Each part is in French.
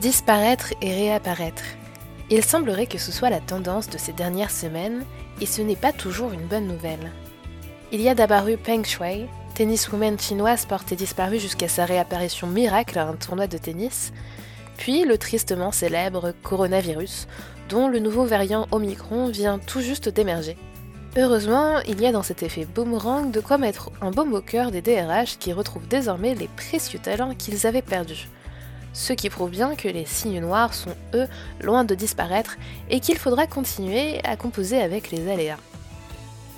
Disparaître et réapparaître. Il semblerait que ce soit la tendance de ces dernières semaines, et ce n'est pas toujours une bonne nouvelle. Il y a d'abord eu Peng Shuai, tenniswoman chinoise portée disparue jusqu'à sa réapparition miracle à un tournoi de tennis, puis le tristement célèbre coronavirus, dont le nouveau variant Omicron vient tout juste d'émerger. Heureusement, il y a dans cet effet boomerang de quoi mettre un baume au cœur des DRH qui retrouvent désormais les précieux talents qu'ils avaient perdus. Ce qui prouve bien que les signes noirs sont, eux, loin de disparaître et qu'il faudra continuer à composer avec les aléas.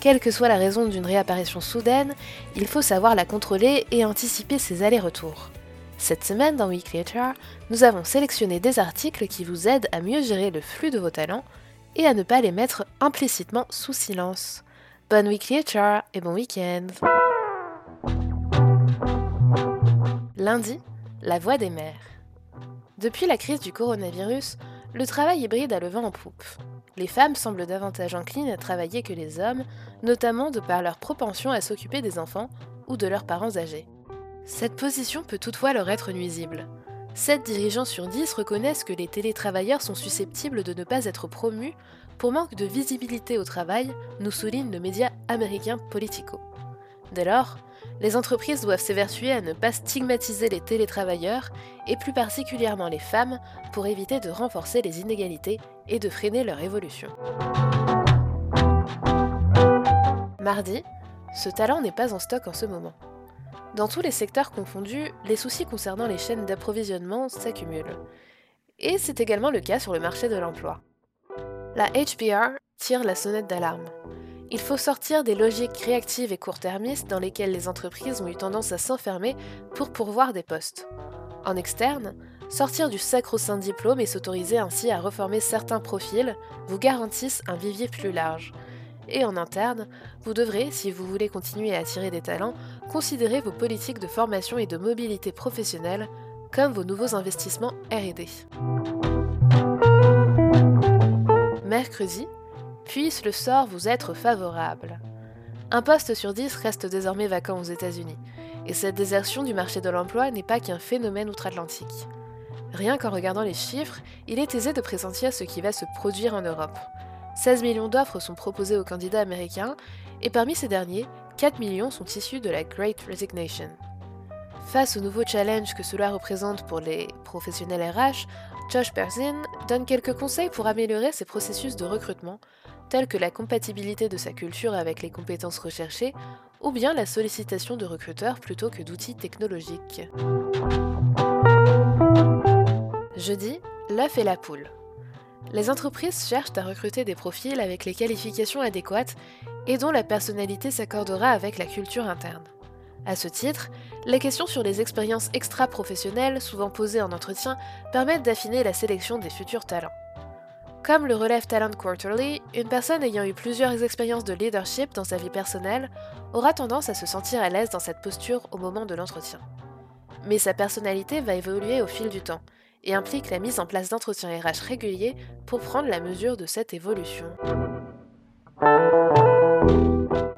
Quelle que soit la raison d'une réapparition soudaine, il faut savoir la contrôler et anticiper ses allers-retours. Cette semaine dans Weekly HR, nous avons sélectionné des articles qui vous aident à mieux gérer le flux de vos talents et à ne pas les mettre implicitement sous silence. Bonne Weekly HR et bon week-end Lundi, la voix des mères. Depuis la crise du coronavirus, le travail hybride a le vent en poupe. Les femmes semblent davantage enclines à travailler que les hommes, notamment de par leur propension à s'occuper des enfants ou de leurs parents âgés. Cette position peut toutefois leur être nuisible. 7 dirigeants sur 10 reconnaissent que les télétravailleurs sont susceptibles de ne pas être promus pour manque de visibilité au travail, nous souligne le média américain Politico. Dès lors, les entreprises doivent s'évertuer à ne pas stigmatiser les télétravailleurs, et plus particulièrement les femmes, pour éviter de renforcer les inégalités et de freiner leur évolution. Mardi, ce talent n'est pas en stock en ce moment. Dans tous les secteurs confondus, les soucis concernant les chaînes d'approvisionnement s'accumulent. Et c'est également le cas sur le marché de l'emploi. La HBR tire la sonnette d'alarme. Il faut sortir des logiques réactives et court-termistes dans lesquelles les entreprises ont eu tendance à s'enfermer pour pourvoir des postes. En externe, sortir du sacro-saint diplôme et s'autoriser ainsi à reformer certains profils vous garantissent un vivier plus large, et en interne, vous devrez, si vous voulez continuer à attirer des talents, considérer vos politiques de formation et de mobilité professionnelle comme vos nouveaux investissements RD. Mercredi, puisse le sort vous être favorable. Un poste sur 10 reste désormais vacant aux États-Unis, et cette désertion du marché de l'emploi n'est pas qu'un phénomène outre-Atlantique. Rien qu'en regardant les chiffres, il est aisé de pressentir ce qui va se produire en Europe. 16 millions d'offres sont proposées aux candidats américains et parmi ces derniers, 4 millions sont issus de la Great Resignation. Face au nouveau challenge que cela représente pour les professionnels RH, Josh Berzin donne quelques conseils pour améliorer ses processus de recrutement, tels que la compatibilité de sa culture avec les compétences recherchées ou bien la sollicitation de recruteurs plutôt que d'outils technologiques. Jeudi, l'œuf et la poule. Les entreprises cherchent à recruter des profils avec les qualifications adéquates et dont la personnalité s'accordera avec la culture interne. À ce titre, les questions sur les expériences extra-professionnelles, souvent posées en entretien, permettent d'affiner la sélection des futurs talents. Comme le relève Talent Quarterly, une personne ayant eu plusieurs expériences de leadership dans sa vie personnelle aura tendance à se sentir à l'aise dans cette posture au moment de l'entretien. Mais sa personnalité va évoluer au fil du temps, et implique la mise en place d'entretiens RH réguliers pour prendre la mesure de cette évolution.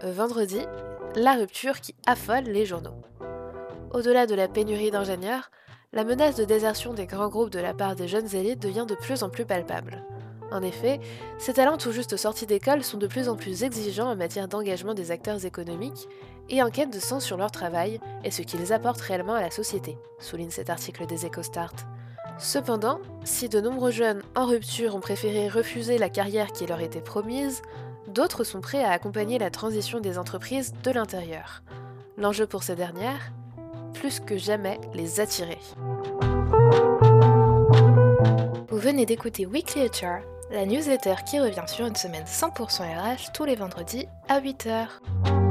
Vendredi, la rupture qui affole les journaux. Au-delà de la pénurie d'ingénieurs, la menace de désertion des grands groupes de la part des jeunes élites devient de plus en plus palpable. En effet, ces talents tout juste sortis d'école sont de plus en plus exigeants en matière d'engagement des acteurs économiques et en quête de sens sur leur travail et ce qu'ils apportent réellement à la société, souligne cet article des EcoStart. Cependant, si de nombreux jeunes en rupture ont préféré refuser la carrière qui leur était promise, d'autres sont prêts à accompagner la transition des entreprises de l'intérieur. L'enjeu pour ces dernières Plus que jamais les attirer. Vous venez d'écouter Weekly HR, la newsletter qui revient sur une semaine 100% RH tous les vendredis à 8h.